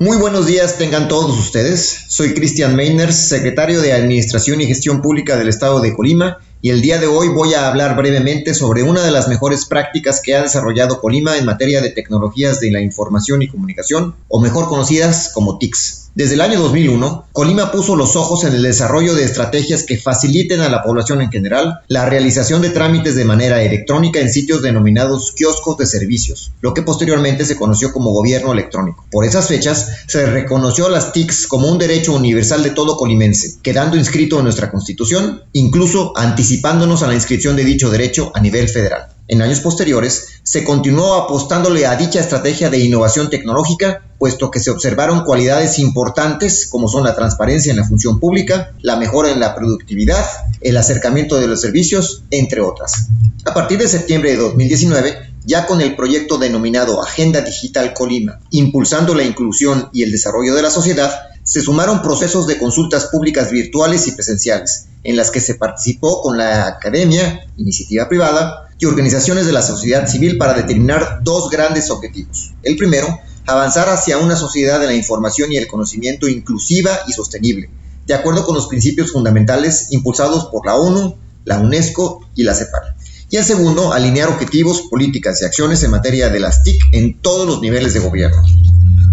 Muy buenos días tengan todos ustedes. Soy Cristian Meiners, secretario de Administración y Gestión Pública del Estado de Colima, y el día de hoy voy a hablar brevemente sobre una de las mejores prácticas que ha desarrollado Colima en materia de tecnologías de la información y comunicación, o mejor conocidas como TICs. Desde el año 2001, Colima puso los ojos en el desarrollo de estrategias que faciliten a la población en general la realización de trámites de manera electrónica en sitios denominados kioscos de servicios, lo que posteriormente se conoció como gobierno electrónico. Por esas fechas, se reconoció a las TICs como un derecho universal de todo colimense, quedando inscrito en nuestra Constitución, incluso anticipándonos a la inscripción de dicho derecho a nivel federal. En años posteriores, se continuó apostándole a dicha estrategia de innovación tecnológica, puesto que se observaron cualidades importantes como son la transparencia en la función pública, la mejora en la productividad, el acercamiento de los servicios, entre otras. A partir de septiembre de 2019, ya con el proyecto denominado Agenda Digital Colima, impulsando la inclusión y el desarrollo de la sociedad, se sumaron procesos de consultas públicas virtuales y presenciales, en las que se participó con la academia, iniciativa privada, y organizaciones de la sociedad civil para determinar dos grandes objetivos. El primero, avanzar hacia una sociedad de la información y el conocimiento inclusiva y sostenible, de acuerdo con los principios fundamentales impulsados por la ONU, la UNESCO y la CEPAL. Y el segundo, alinear objetivos, políticas y acciones en materia de las TIC en todos los niveles de gobierno.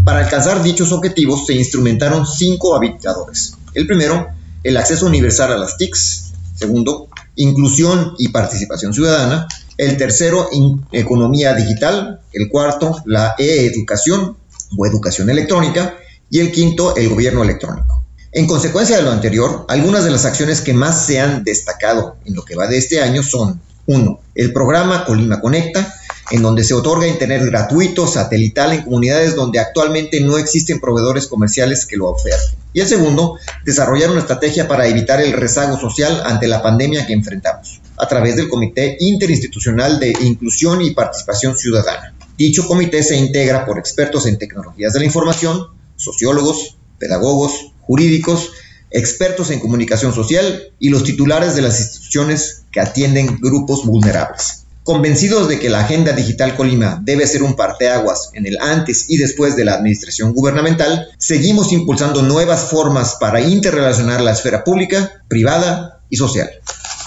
Para alcanzar dichos objetivos se instrumentaron cinco habilitadores. El primero, el acceso universal a las TICs. Segundo, inclusión y participación ciudadana. El tercero, economía digital. El cuarto, la e-educación o educación electrónica. Y el quinto, el gobierno electrónico. En consecuencia de lo anterior, algunas de las acciones que más se han destacado en lo que va de este año son 1. El programa Colima Conecta, en donde se otorga Internet gratuito satelital en comunidades donde actualmente no existen proveedores comerciales que lo oferten. Y el segundo, desarrollar una estrategia para evitar el rezago social ante la pandemia que enfrentamos, a través del Comité Interinstitucional de Inclusión y Participación Ciudadana. Dicho comité se integra por expertos en tecnologías de la información, sociólogos, pedagogos, jurídicos, expertos en comunicación social y los titulares de las instituciones que atienden grupos vulnerables. Convencidos de que la Agenda Digital Colima debe ser un parteaguas en el antes y después de la administración gubernamental, seguimos impulsando nuevas formas para interrelacionar la esfera pública, privada y social.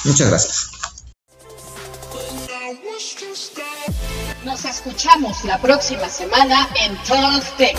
Muchas gracias. Nos escuchamos la próxima semana en Tech.